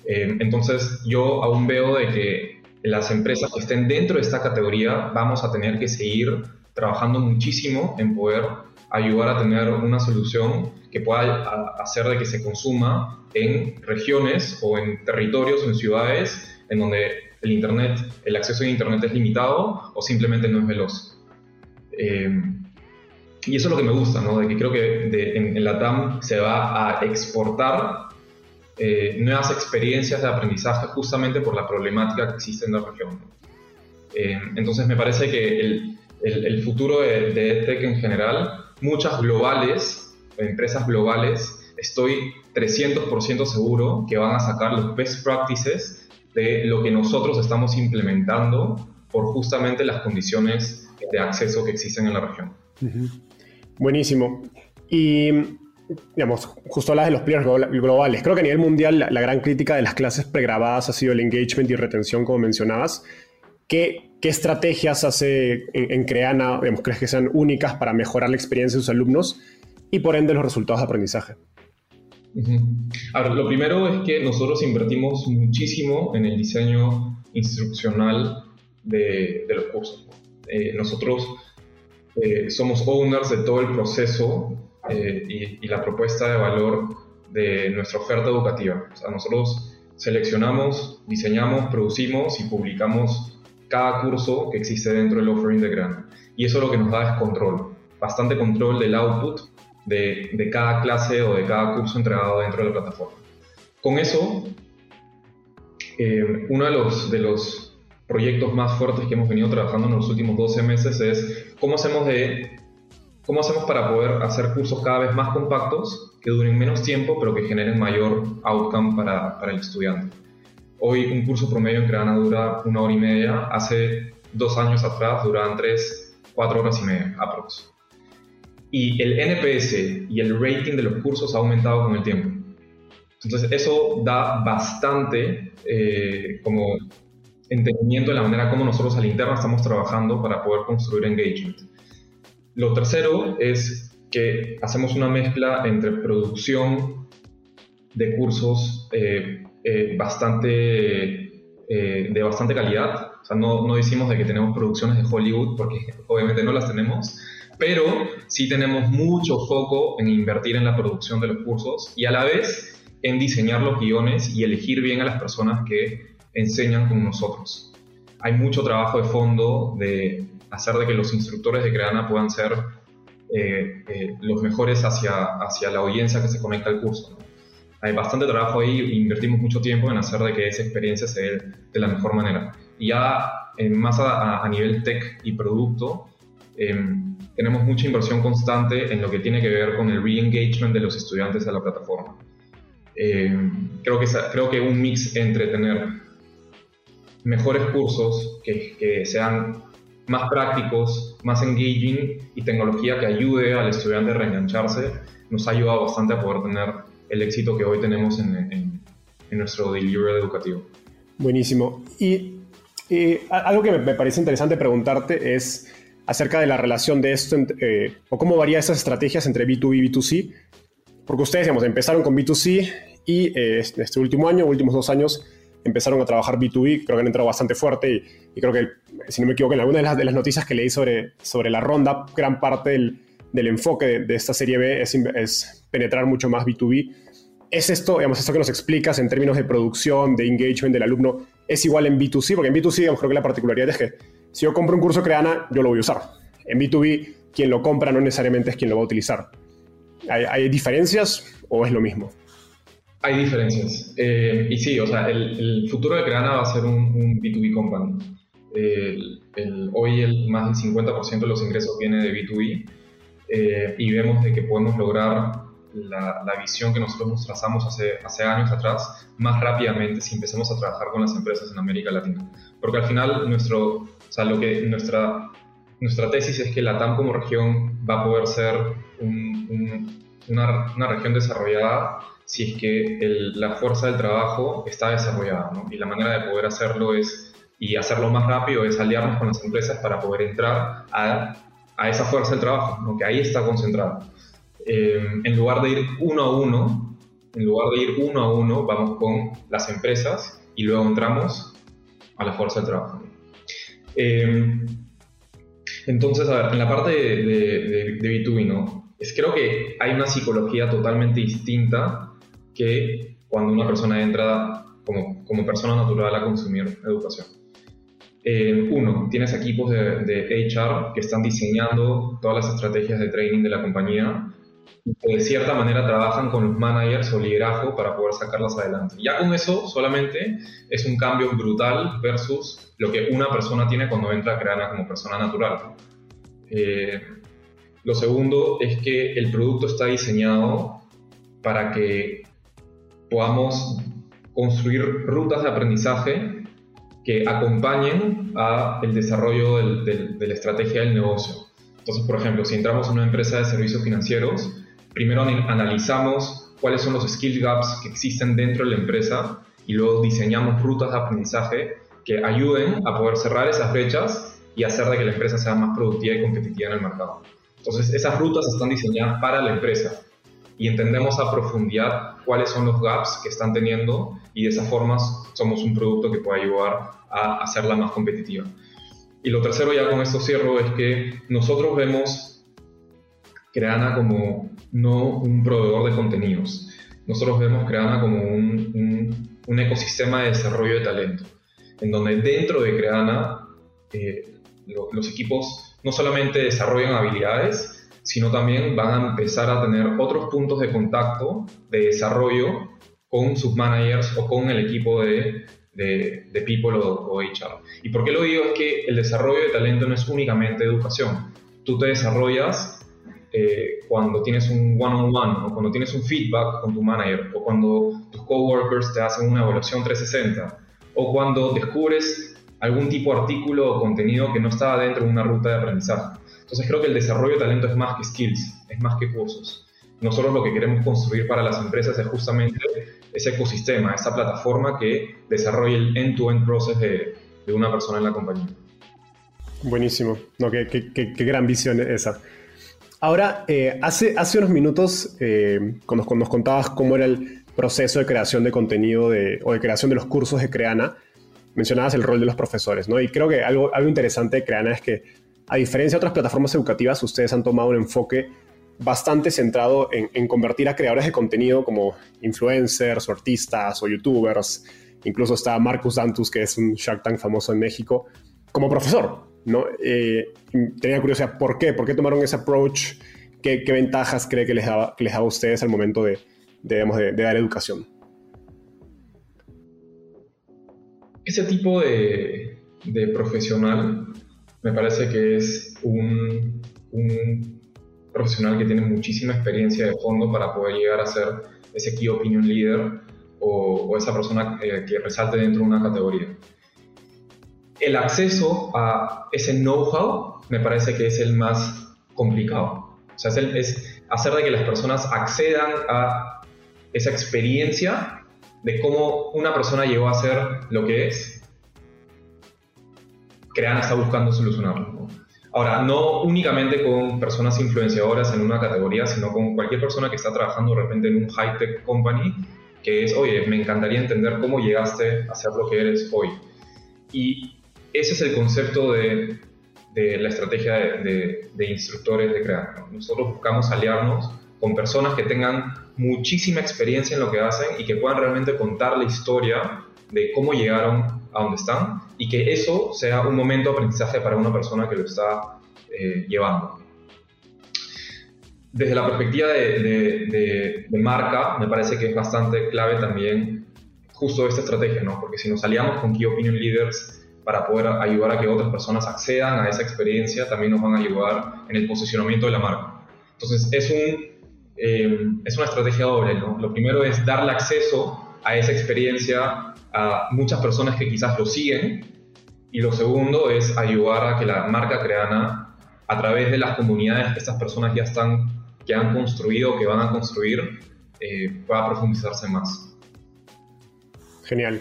Eh, entonces, yo aún veo de que las empresas que estén dentro de esta categoría vamos a tener que seguir trabajando muchísimo en poder ayudar a tener una solución que pueda hacer de que se consuma en regiones o en territorios o en ciudades en donde el internet, el acceso a internet es limitado o simplemente no es veloz. Eh, y eso es lo que me gusta, ¿no? De que creo que en, la TAM se va a exportar eh, nuevas experiencias de aprendizaje justamente por la problemática que existe en la región. Eh, entonces me parece que el, el, futuro de, de EdTech en general, muchas globales, empresas globales, estoy 300% seguro que van a sacar los best practices de lo que nosotros estamos implementando por justamente las condiciones de acceso que existen en la región. Buenísimo. Y, digamos, justo hablas de los players globales. Creo que a nivel mundial la, gran crítica de las clases pregrabadas ha sido el engagement y retención, como mencionabas. ¿Qué, qué estrategias hace en, Creana, digamos, crees que sean únicas para mejorar la experiencia de sus alumnos y por ende los resultados de aprendizaje? lo primero es que nosotros invertimos muchísimo en el diseño instruccional de, los cursos. Eh, nosotros eh, somos owners de todo el proceso eh, y, la propuesta de valor de nuestra oferta educativa. O sea, nosotros seleccionamos, diseñamos, producimos y publicamos cada curso que existe dentro del offering de Grana. Y eso lo que nos da es control, bastante control del output de, de cada clase o de cada curso entregado dentro de la plataforma. Con eso, eh, uno de los, de los proyectos más fuertes que hemos venido trabajando en los últimos 12 meses es cómo hacemos, de, cómo hacemos para poder hacer cursos cada vez más compactos, que duren menos tiempo, pero que generen mayor outcome para, para el estudiante. Hoy un curso promedio en Creana dura una hora y media. Hace dos años atrás duraban tres, cuatro horas y media, aprox. Y el NPS y el rating de los cursos ha aumentado con el tiempo. Entonces eso da bastante eh, como entendimiento de la manera como nosotros al interno estamos trabajando para poder construir engagement. Lo tercero es que hacemos una mezcla entre producción de cursos eh, eh, bastante, de bastante calidad. O sea, no, no decimos de que tenemos producciones de Hollywood, porque obviamente no las tenemos, pero sí tenemos mucho foco en invertir en la producción de los cursos y a la vez en diseñar los guiones y elegir bien a las personas que enseñan con nosotros. Hay mucho trabajo de fondo de hacer de que los instructores de Creana puedan ser eh, eh, los mejores hacia, hacia la audiencia que se conecta al curso. Hay bastante trabajo ahí, invertimos mucho tiempo en hacer de que esa experiencia se dé de la mejor manera. Y ya en más a, nivel tech y producto, em, tenemos mucha inversión constante en lo que tiene que ver con el re-engagement de los estudiantes a la plataforma. Eh, creo, que, creo que un mix entre tener mejores cursos que, que sean más prácticos, más engaging y tecnología que ayude al estudiante a reengancharse, nos ha ayudado bastante a poder tener el éxito que hoy tenemos en, nuestro delivery educativo. Buenísimo. Y algo que me, parece interesante preguntarte es acerca de la relación de esto eh, o cómo varía esas estrategias entre B2B y B2C porque ustedes, digamos, empezaron con B2C y eh, este último año, últimos dos años, empezaron a trabajar B2B, creo que han entrado bastante fuerte y, creo que, si no me equivoco, en alguna de las, noticias que leí sobre, sobre la ronda, gran parte del, enfoque de, esta serie B es, es, penetrar mucho más B2B. ¿Es esto, digamos, esto que nos explicas en términos de producción, de engagement del alumno, es igual en B2C? Porque en B2C, digamos, creo que la particularidad es que si yo compro un curso Creana, yo lo voy a usar. En B2B, quien lo compra no necesariamente es quien lo va a utilizar. ¿Hay, diferencias o es lo mismo? Hay diferencias. Eh, y sí, o sea, el, futuro de Creana va a ser un, B2B company. hoy el, más del 50% de los ingresos viene de B2B eh, y vemos de que podemos lograr la, visión que nosotros nos trazamos hace, hace años atrás más rápidamente si empezamos a trabajar con las empresas en América Latina. Porque al final nuestro, o sea, lo que nuestra, nuestra tesis es que la TAM como región va a poder ser una, una, región desarrollada si es que la fuerza del trabajo está desarrollada. ¿no? Y la manera de poder hacerlo es, y hacerlo más rápido es aliarnos con las empresas para poder entrar a, a esa fuerza del trabajo, ¿no? que ahí está concentrada. Eh, en lugar de ir uno a uno, en lugar de ir uno a uno, vamos con las empresas y luego entramos a la fuerza del trabajo. Eh, entonces, a ver, en la parte de, de, de B2B, ¿no? Es, creo que hay una psicología totalmente distinta que cuando una persona entra como, como persona natural a consumir educación. Eh, uno, tienes equipos de, de, HR que están diseñando todas las estrategias de training de la compañía y que de cierta manera trabajan con los managers o liderazgo para poder sacarlas adelante. Ya con eso solamente es un cambio brutal versus lo que una persona tiene cuando entra a Creana como persona natural. Eh, lo segundo es que el producto está diseñado para que podamos construir rutas de aprendizaje que acompañen al desarrollo de la estrategia del negocio. Entonces, por ejemplo, si entramos en una empresa de servicios financieros, primero analizamos cuáles son los skill gaps que existen dentro de la empresa y luego diseñamos rutas de aprendizaje que ayuden a poder cerrar esas brechas y hacer de que la empresa sea más productiva y competitiva en el mercado. Entonces, esas rutas están diseñadas para la empresa y entendemos a profundidad cuáles son los gaps que están teniendo y de esa forma somos un producto que puede ayudar a hacerla más competitiva. Y lo tercero, ya con esto cierro, es que nosotros vemos Creana como no un proveedor de contenidos. Nosotros vemos Creana como un, un, un ecosistema de desarrollo de talento, en donde dentro de Creana eh, los equipos no solamente desarrollan habilidades, sino también van a empezar a tener otros puntos de contacto, de desarrollo con sus managers o con el equipo de, de, people o, HR. ¿Y por qué lo digo? Es que el desarrollo de talento no es únicamente educación. Tú te desarrollas eh, cuando tienes un one-on-one o cuando tienes un feedback con tu manager o cuando tus coworkers te hacen una evaluación 360 o cuando descubres algún tipo de artículo o contenido que no estaba dentro de una ruta de aprendizaje. Entonces creo que el desarrollo de talento es más que skills, es más que cursos. Nosotros lo que queremos construir para las empresas es justamente ese ecosistema, esa plataforma que desarrolle el end-to-end process de, de, una persona en la compañía. Buenísimo, no, qué, qué, qué, gran visión esa. Ahora, eh, hace, hace unos minutos, eh, cuando, cuando, nos contabas cómo era el proceso de creación de contenido de, o de creación de los cursos de Creana, mencionabas el rol de los profesores, ¿no? Y creo que algo, algo interesante de Creana es que, a diferencia de otras plataformas educativas, ustedes han tomado un enfoque bastante centrado en, convertir a creadores de contenido como influencers o artistas o youtubers. Incluso está Marcus Dantus, que es un Shark Tank famoso en México, como profesor. Eh, tenía curiosidad, ¿por qué? ¿Por qué tomaron ese approach? ¿Qué, ventajas cree que les, daba, les daba a ustedes al momento de, de, dar educación? Ese tipo de profesional me parece que es un, profesional que tiene muchísima experiencia de fondo para poder llegar a ser ese key opinion leader o, esa persona eh, que resalte dentro de una categoría. El acceso a ese know-how me parece que es el más complicado. O sea, es, hacer de que las personas accedan a esa experiencia de cómo una persona llegó a ser lo que es. Crean está buscando solucionarlo. Ahora, no únicamente con personas influenciadoras en una categoría, sino con cualquier persona que está trabajando de repente en un high-tech company, que es, oye, me encantaría entender cómo llegaste a ser lo que eres hoy. Y ese es el concepto de, de la estrategia de, de, instructores de crear. Nosotros buscamos aliarnos con personas que tengan muchísima experiencia en lo que hacen y que puedan realmente contar la historia de cómo llegaron a donde están y que eso sea un momento de aprendizaje para una persona que lo está eh, llevando. Desde la perspectiva de, de, marca, me parece que es bastante clave también justo esta estrategia, ¿no? Porque si nos aliamos con Key Opinion Leaders para poder ayudar a que otras personas accedan a esa experiencia, también nos van a ayudar en el posicionamiento de la marca. Entonces, es, un, eh, es una estrategia doble, ¿no? Lo primero es darle acceso a esa experiencia a muchas personas que quizás lo siguen. Y lo segundo es ayudar a que la marca creana, a través de las comunidades que estas personas ya están, que han construido, que van a construir, eh, pueda profundizarse más. Genial.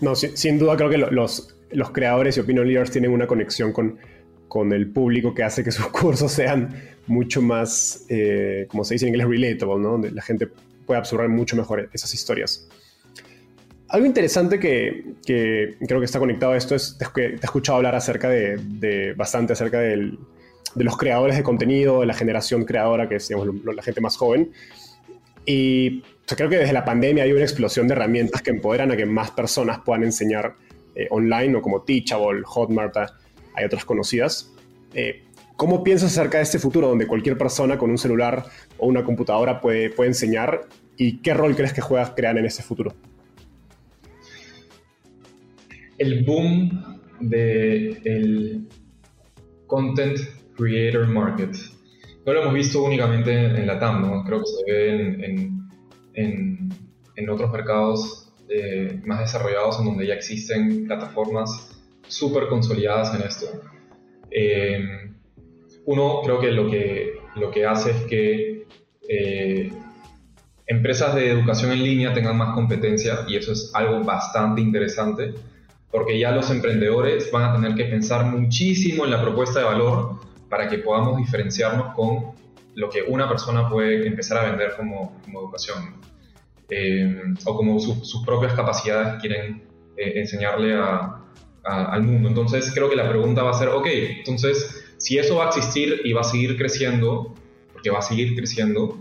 No, sin, duda creo que los, los creadores y opinion leaders tienen una conexión con, con el público que hace que sus (laughs) cursos sean mucho más, eh, como se dice en inglés, relatable, ¿no? Donde la gente puede absorber mucho mejor esas historias. Algo interesante que, creo que está conectado a esto es que te he escuchado hablar acerca de, bastante acerca de los creadores de contenido, de la generación creadora, que es la gente más joven. Y creo que desde la pandemia hay una explosión de herramientas que empoderan a que más personas puedan enseñar eh, online, o como Teachable, Hotmart, hay otras conocidas. Eh, ¿Cómo piensas acerca de este futuro donde cualquier persona con un celular o una computadora puede, puede enseñar? ¿Y qué rol crees que juegas crear en ese futuro? El boom del content creator market. No lo hemos visto únicamente en la TAM, ¿no? creo que se ve en, en, otros mercados eh, más desarrollados en donde ya existen plataformas súper consolidadas en esto. Eh, uno, creo que lo, que lo que hace es que eh, empresas de educación en línea tengan más competencia y eso es algo bastante interesante porque ya los emprendedores van a tener que pensar muchísimo en la propuesta de valor para que podamos diferenciarnos con lo que una persona puede empezar a vender como, como educación eh, o como sus propias capacidades quieren eh, enseñarle a, al mundo. Entonces creo que la pregunta va a ser, ok, entonces si eso va a existir y va a seguir creciendo, porque va a seguir creciendo,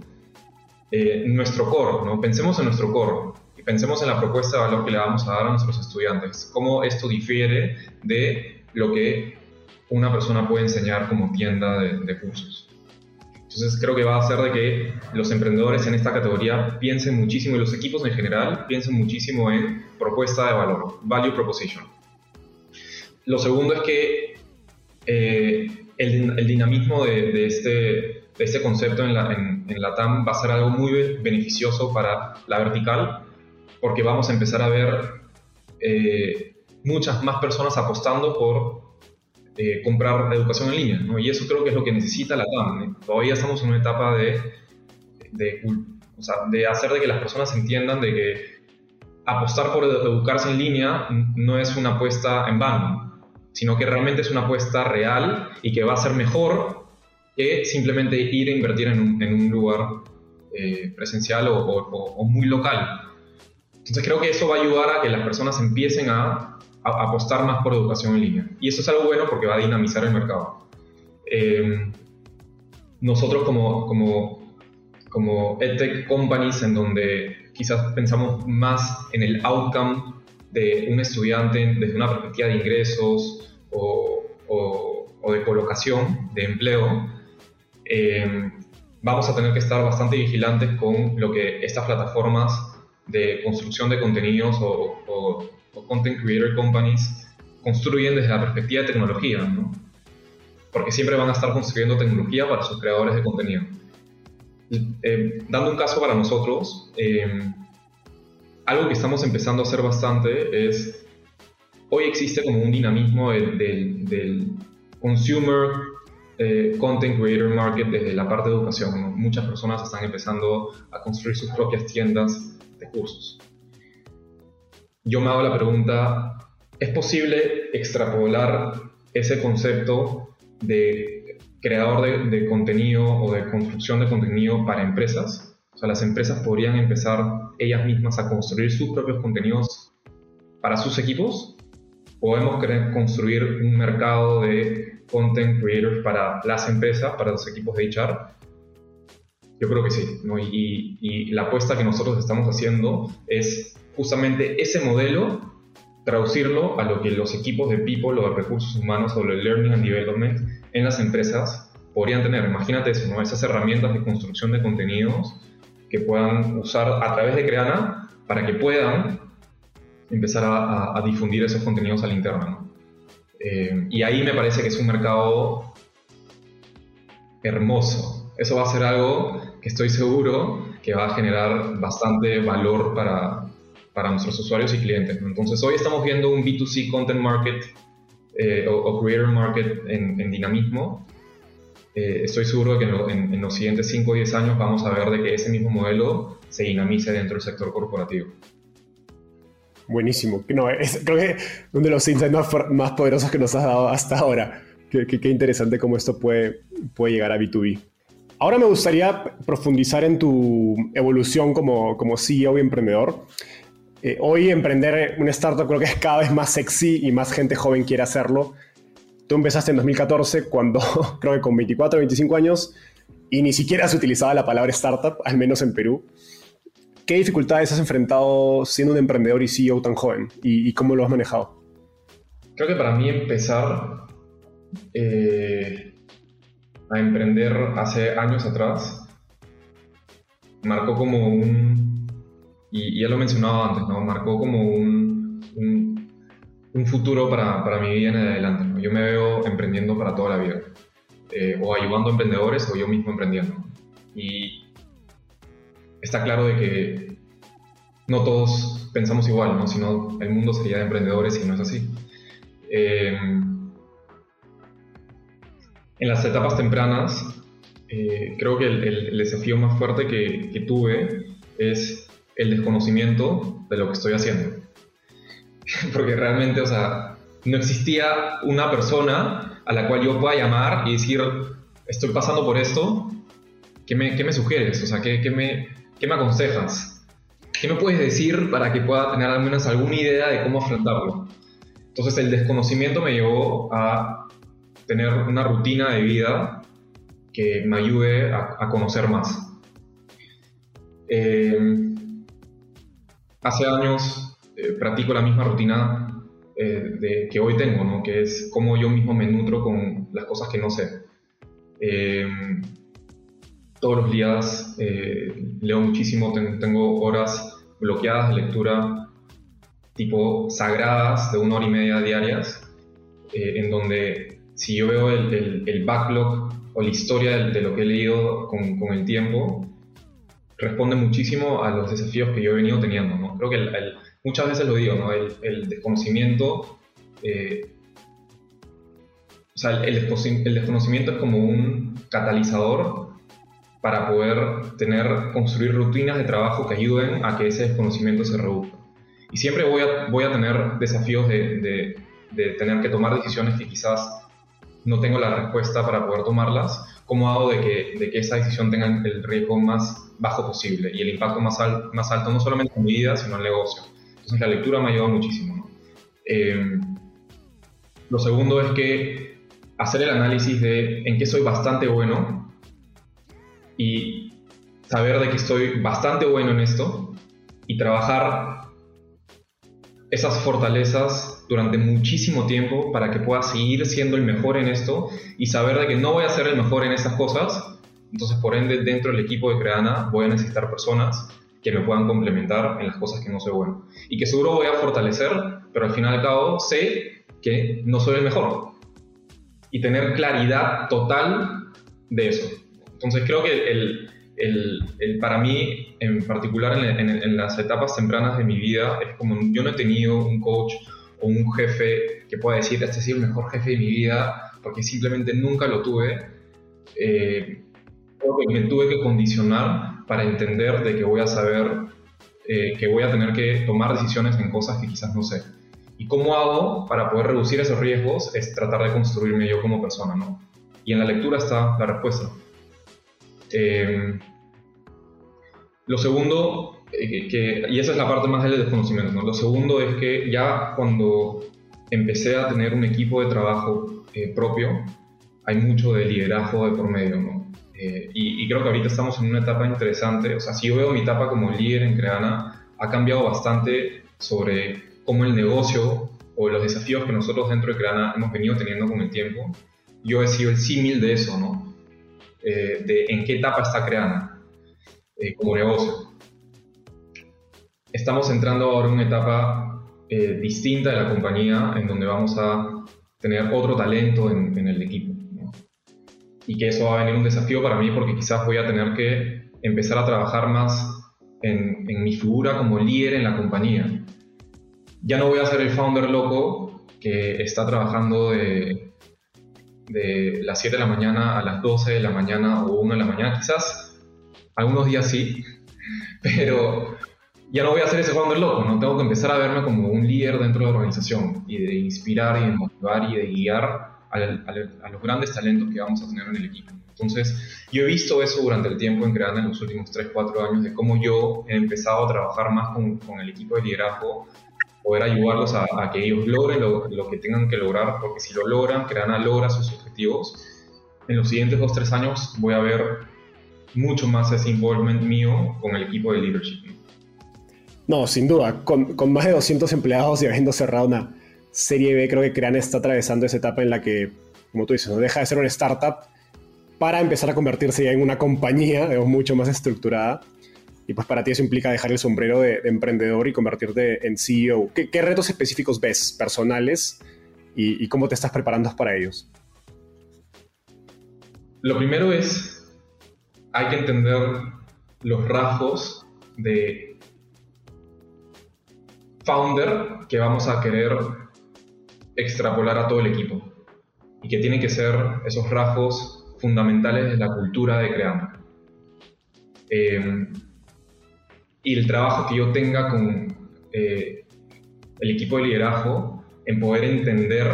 eh, nuestro core, ¿no? pensemos en nuestro core pensemos en la propuesta de valor que le vamos a dar a nuestros estudiantes, cómo esto difiere de lo que una persona puede enseñar como tienda de, cursos. Entonces creo que va a hacer de que los emprendedores en esta categoría piensen muchísimo y los equipos en general piensen muchísimo en propuesta de valor, value proposition. Lo segundo es que eh, el, dinamismo de, este, este, concepto en la, en la TAM va a ser algo muy beneficioso para la vertical porque vamos a empezar a ver eh, muchas más personas apostando por eh, comprar educación en línea, ¿no? Y eso creo que es lo que necesita la TAM. Todavía estamos en una etapa de, de, o sea, de hacer de que las personas entiendan de que apostar por educarse en línea no es una apuesta en vano, sino que realmente es una apuesta real y que va a ser mejor que simplemente ir a invertir en un, en un lugar eh, presencial o, o, muy local. Entonces creo que eso va a ayudar a que las personas empiecen a, a apostar más por educación en línea. Y eso es algo bueno porque va a dinamizar el mercado. Eh, nosotros como, como, como EdTech companies en donde quizás pensamos más en el outcome de un estudiante desde una perspectiva de ingresos o, o, de colocación, de empleo, eh, vamos a tener que estar bastante vigilantes con lo que estas plataformas de construcción de contenidos o, content creator companies construyen desde la perspectiva de tecnología, ¿no? Porque siempre van a estar construyendo tecnología para sus creadores de contenido. Eh, dando un caso para nosotros, eh, algo que estamos empezando a hacer bastante es, hoy existe como un dinamismo del, consumer eh, content creator market desde la parte de educación. Muchas personas están empezando a construir sus propias tiendas de cursos. Yo me hago la pregunta, ¿es posible extrapolar ese concepto de creador de, contenido o de construcción de contenido para empresas. O sea, las empresas podrían empezar ellas mismas a construir sus propios contenidos para sus equipos. Podemos construir un mercado de content creators para las empresas, para los equipos de HR. Yo creo que sí. Y, y la apuesta que nosotros estamos haciendo es justamente ese modelo traducirlo a lo que los equipos de people o de recursos humanos o el learning and development en las empresas podrían tener. Imagínate eso, ¿no? esas herramientas de construcción de contenidos que puedan usar a través de Creana para que puedan empezar a, difundir esos contenidos al interno. Eh, y ahí me parece que es un mercado hermoso. Eso va a ser algo que estoy seguro que va a generar bastante valor para, para nuestros usuarios y clientes. Entonces hoy estamos viendo un B2C content market eh, o, creator market en, dinamismo, eh, estoy seguro de que en, los siguientes 5 o 10 años vamos a ver de que ese mismo modelo se dinamice dentro del sector corporativo. Buenísimo. No, es, creo que uno de los insights más, poderosos que nos has dado hasta ahora. Qué, interesante cómo esto puede, puede llegar a B2B. Ahora me gustaría profundizar en tu evolución como, como CEO y emprendedor. Eh, hoy emprender una startup creo que es cada vez más sexy y más gente joven quiere hacerlo. Tú empezaste en 2014 cuando (laughs) creo que con 24 o 25 años y ni siquiera se utilizaba la palabra startup, al menos en Perú. ¿Qué dificultades has enfrentado siendo un emprendedor y CEO tan joven y, cómo lo has manejado? Creo que para mí empezar eh, a emprender hace años atrás marcó como un y, ya lo mencionaba antes, ¿no? Marcó como un, un, futuro para, para, mi vida en adelante. Yo me veo emprendiendo para toda la vida, eh, o ayudando a emprendedores o yo mismo emprendiendo. Y está claro de que no todos pensamos igual, ¿no? Sino el mundo sería de emprendedores y no es así. Eh, en las etapas tempranas, eh, creo que el, desafío más fuerte que, que tuve es el desconocimiento de lo que estoy haciendo. (laughs) Porque realmente, o sea, no existía una persona a la cual yo pueda llamar y decir, estoy pasando por esto, ¿qué me, qué me sugieres? O sea, ¿qué, qué, me, ¿qué me aconsejas? ¿Qué me puedes decir para que pueda tener al menos alguna idea de cómo afrontarlo? Entonces el desconocimiento me llevó a tener una rutina de vida que me ayude a, conocer más. Eh, hace años eh, practico la misma rutina eh, de, que hoy tengo, ¿no? que es cómo yo mismo me nutro con las cosas que no sé. Eh, todos los días leo muchísimo, tengo horas bloqueadas de lectura tipo sagradas de una hora y media diarias, en donde si yo veo el, el, backlog o la historia de, de, lo que he leído con, con el tiempo, responde muchísimo a los desafíos que yo he venido teniendo. ¿no? Creo que muchas veces lo digo, ¿no? el, desconocimiento, eh, o sea, el, el desconocimiento es como un catalizador para poder tener, construir rutinas de trabajo que ayuden a que ese desconocimiento se reduzca. Y siempre voy a, voy a tener desafíos de, de, de tener que tomar decisiones que quizás no tengo la respuesta para poder tomarlas, ¿cómo hago de que, de que esa decisión tenga el riesgo más bajo posible y el impacto más, más alto, no solamente en mi vida, sino en el negocio? Entonces la lectura me ha ayudado muchísimo. Eh, lo segundo es que hacer el análisis de en qué soy bastante bueno y saber de que estoy bastante bueno en esto y trabajar esas fortalezas durante muchísimo tiempo para que pueda seguir siendo el mejor en esto y saber de que no voy a ser el mejor en esas cosas. Entonces, por ende, dentro del equipo de Creana voy a necesitar personas que me puedan complementar en las cosas que no soy bueno. Y que seguro voy a fortalecer, pero al fin y al sé que no soy el mejor. Y tener claridad total de eso. Entonces, creo que el, el, para mí, en particular en, las etapas tempranas de mi vida, es como yo no he tenido un coach un jefe que pueda decir, este es el mejor jefe de mi vida, porque simplemente nunca lo tuve. Eh, me tuve que condicionar para entender de que voy a saber, eh, que voy a tener que tomar decisiones en cosas que quizás no sé. ¿Y cómo hago para poder reducir esos riesgos? Es tratar de construirme yo como persona, ¿no? Y en la lectura está la respuesta. Eh, lo segundo, eh, que, y esa es la parte más del desconocimiento, ¿no? lo segundo es que ya cuando empecé a tener un equipo de trabajo eh, propio, hay mucho de liderazgo de por medio, ¿no? y, y, creo que ahorita estamos en una etapa interesante, o sea, si yo veo mi etapa como líder en Creana, ha cambiado bastante sobre cómo el negocio o los desafíos que nosotros dentro de Creana hemos venido teniendo con el tiempo. Yo he sido el símil de eso, ¿no? Eh, de en qué etapa está creando eh, como negocio. Estamos entrando ahora en una etapa eh, distinta de la compañía en donde vamos a tener otro talento en, el equipo. Y que eso va a venir un desafío para mí porque quizás voy a tener que empezar a trabajar más en, en mi figura como líder en la compañía. Ya no voy a ser el founder loco que está trabajando de de las 7 de la mañana a las 12 de la mañana o 1 de la mañana, quizás algunos días sí, (laughs) pero ya no voy a ser ese founder loco, ¿no? Tengo que empezar a verme como un líder dentro de la organización y de inspirar y de motivar y de guiar a, los grandes talentos que vamos a tener en el equipo. Entonces, yo he visto eso durante el tiempo en Creana en los últimos 3, 4 años, de cómo yo he empezado a trabajar más con, con el equipo de liderazgo poder ayudarlos a, que ellos logren lo, que tengan que lograr, porque si lo logran, Creana logra sus objetivos, en los siguientes dos, tres años voy a ver mucho más ese involvement mío con el equipo de leadership. No, sin duda, con, más de 200 empleados y habiendo cerrado una serie B, creo que Creana está atravesando esa etapa en la que, como tú dices, no deja de ser una startup para empezar a convertirse ya en una compañía mucho más estructurada y pues para ti eso implica dejar el sombrero de, emprendedor y convertirte en CEO. ¿Qué, retos específicos ves personales y, cómo te estás preparando para ellos? Lo primero es, hay que entender los rasgos de founder que vamos a querer extrapolar a todo el equipo y que tienen que ser esos rasgos fundamentales de la cultura de Creando. Eh, y el trabajo que yo tenga con eh, el equipo de liderazgo en poder entender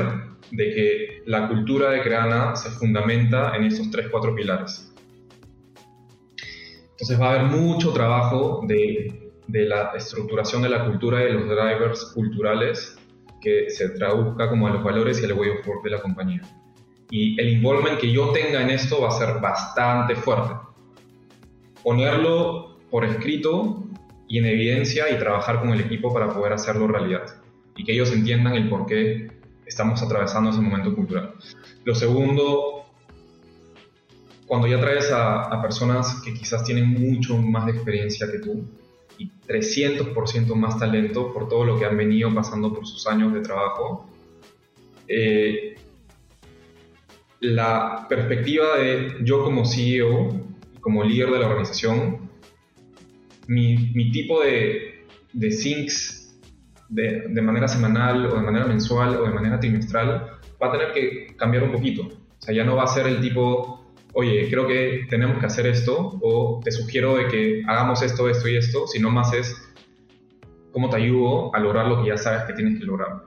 de que la cultura de Creana se fundamenta en estos tres, cuatro pilares. Entonces va a haber mucho trabajo de, de la estructuración de la cultura y de los drivers culturales que se traduzca como a los valores y al way of de la compañía. Y el involvement que yo tenga en esto va a ser bastante fuerte. Ponerlo por escrito y en evidencia y trabajar con el equipo para poder hacerlo realidad y que ellos entiendan el por qué estamos atravesando ese momento cultural. Lo segundo, cuando ya traes a, personas que quizás tienen mucho más de experiencia que tú y 300% más talento por todo lo que han venido pasando por sus años de trabajo, eh, la perspectiva de yo como CEO, como líder de la organización, mi, tipo de, de de, de, manera semanal o de manera mensual o de manera trimestral va a tener que cambiar un poquito. O sea, ya no va a ser el tipo, oye, creo que tenemos que hacer esto o te sugiero de que hagamos esto, esto y esto, sino más es cómo te ayudo a lograr lo que ya sabes que tienes que lograr.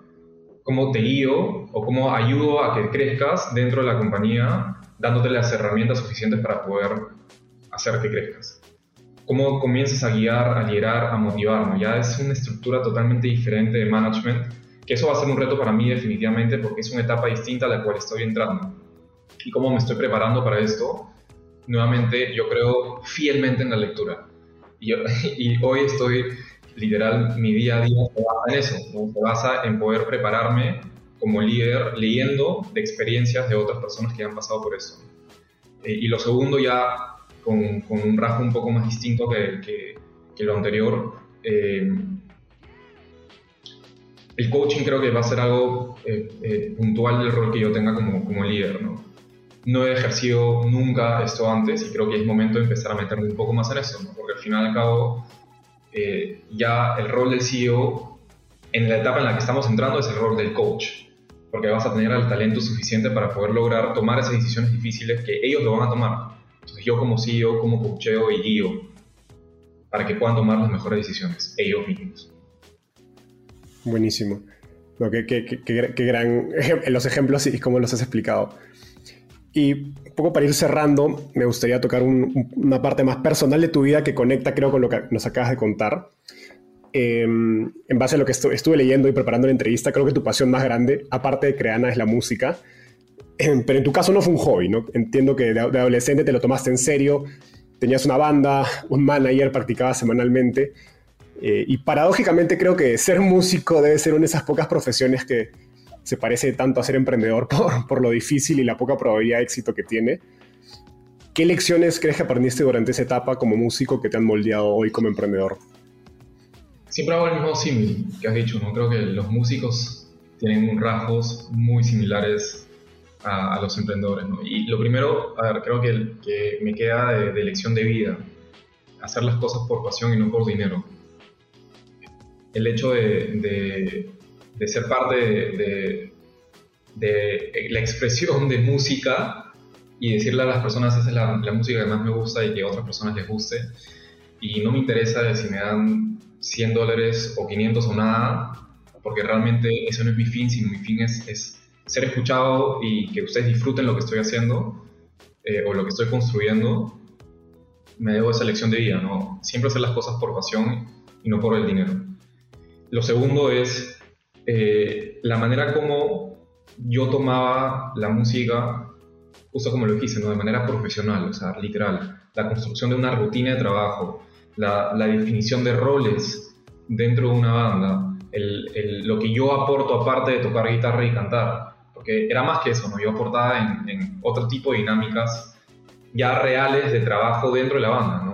Cómo te guío o cómo ayudo a que crezcas dentro de la compañía, dándote las herramientas suficientes para poder hacer que crezcas cómo comienzas a guiar, a liderar, a motivar, Ya es una estructura totalmente diferente de management, que eso va a ser un reto para mí definitivamente porque es una etapa distinta a la cual estoy entrando. Y cómo me estoy preparando para esto, nuevamente yo creo fielmente en la lectura. Y, (laughs) y hoy estoy, literal, mi día a día se basa en eso, se basa en poder prepararme como líder leyendo de experiencias de otras personas que han pasado por eso. Eh, y lo segundo ya con, un rasgo un poco más distinto que, que, lo anterior. Eh, el coaching creo que va a ser algo eh, eh, puntual del rol que yo tenga como, como líder, ¿no? No he ejercido nunca esto antes y creo que es momento de empezar a meterme un poco más en eso, ¿no? porque al final y al cabo ya el rol del CEO en la etapa en la que estamos entrando es el rol del coach, porque vas a tener el talento suficiente para poder lograr tomar esas decisiones difíciles que ellos lo van a tomar entonces yo como CEO, como coacheo y guío para que puedan tomar las mejores decisiones, ellos mismos. Buenísimo. qué, gran (laughs) los ejemplos y cómo los has explicado. Y un poco para ir cerrando, me gustaría tocar una parte más personal de tu vida que conecta, creo, con lo que nos acabas de contar. Em, en base a lo que estuve leyendo y preparando la entrevista, creo que tu pasión más grande, aparte de Creana, es la música. Pero en tu caso no fue un hobby, ¿no? Entiendo que de, adolescente te lo tomaste en serio, tenías una banda, un manager, practicabas semanalmente. Eh, y paradójicamente creo que ser músico debe ser una de esas pocas profesiones que se parece tanto a ser emprendedor (laughs) por, por lo difícil y la poca probabilidad de éxito que tiene. ¿Qué lecciones crees que aprendiste durante esa etapa como músico que te han moldeado hoy como emprendedor? Siempre hago el mismo símil que has dicho, ¿no? Creo que los músicos tienen rasgos muy similares a, los emprendedores. Y lo primero, a ver, creo que, que me queda de, de, lección de vida, hacer las cosas por pasión y no por dinero. El hecho de, de, ser parte de, de, la expresión de música y decirle a las personas, esa es la, la, música que más me gusta y que a otras personas les guste. Y no me interesa si me dan 100 dólares o 500 o nada, porque realmente eso no es mi fin, sino mi fin es, es ser escuchado y que ustedes disfruten lo que estoy haciendo eh, o lo que estoy construyendo, me debo esa lección de vida, ¿no? Siempre hacer las cosas por pasión y no por el dinero. Lo segundo es eh, la manera como yo tomaba la música, justo como lo hice, ¿no? De manera profesional, o sea, literal. La construcción de una rutina de trabajo, la, la definición de roles dentro de una banda, el, el, lo que yo aporto aparte de tocar guitarra y cantar porque era más que eso, ¿no? Yo aportaba en, otro tipo de dinámicas ya reales de trabajo dentro de la banda, ¿no?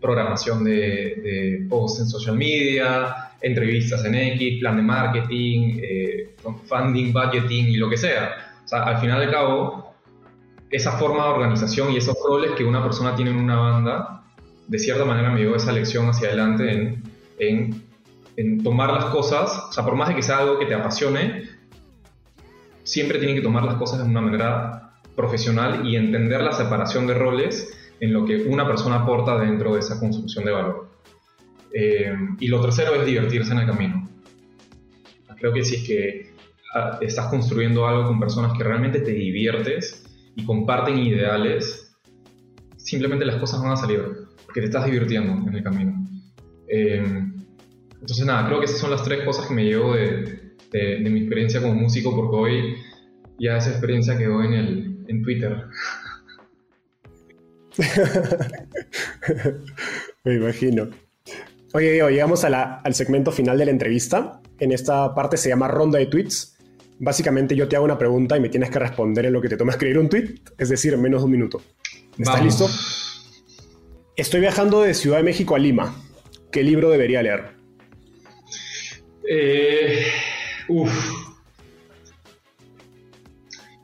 Programación de, posts en social media, entrevistas en X, plan de marketing, eh, funding, budgeting y lo que sea. O sea, al final al cabo, esa forma de organización y esos roles que una persona tiene en una banda, de cierta manera me dio esa lección hacia adelante en, en, en tomar las cosas, o sea, por más de que sea algo que te apasione, siempre tienen que tomar las cosas de una manera profesional y entender la separación de roles en lo que una persona aporta dentro de esa construcción de valor. Eh, y lo tercero es divertirse en el camino. Creo que si es que ah, estás construyendo algo con personas que realmente te diviertes y comparten ideales, simplemente las cosas van a salir porque te estás divirtiendo en el camino. Eh, entonces nada, creo que esas son las tres cosas que me llevo de, de, mi experiencia como músico, porque hoy ya esa experiencia quedó en, el, en Twitter. (laughs) (laughs) Me imagino. Oye, Diego, llegamos al segmento final de la entrevista. En esta parte se llama ronda de tweets. Básicamente yo te hago una pregunta y me tienes que responder en lo que te toma escribir un tweet, es decir, en menos de un minuto. ¿Estás listo? Estoy viajando de Ciudad de México a Lima. ¿Qué libro debería leer? Eh, Uf.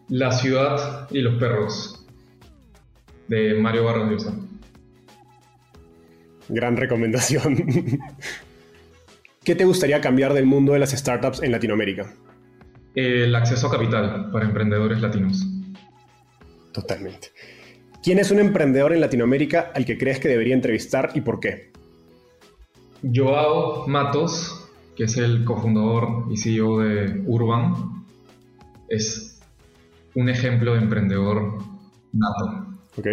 La ciudad y los perros. De Mario Vargas Llosa. Gran recomendación. (laughs) ¿qué te gustaría cambiar del mundo de las startups en Latinoamérica? El acceso a capital para emprendedores latinos. Totalmente. ¿Quién es un emprendedor en Latinoamérica al que crees que debería entrevistar y por qué? Joao Matos, que es el cofundador y CEO de Urban, es un ejemplo de emprendedor nato. Ok.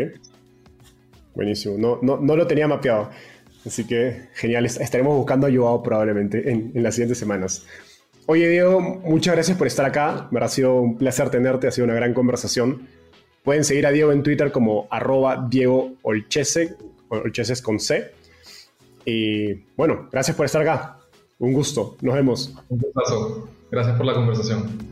Buenísimo. No, no, lo tenía mapeado. Así que genial. Estaremos buscando a Joao probablemente en, las siguientes semanas. Oye, Diego, muchas gracias por estar acá. Me ha sido un placer tenerte. Ha sido una gran conversación. Pueden seguir a Diego en Twitter como arroba Diego Olchese, Olchese con C. Y bueno, gracias por estar acá. Un gusto. Nos vemos. Un gustazo. Gracias por la conversación.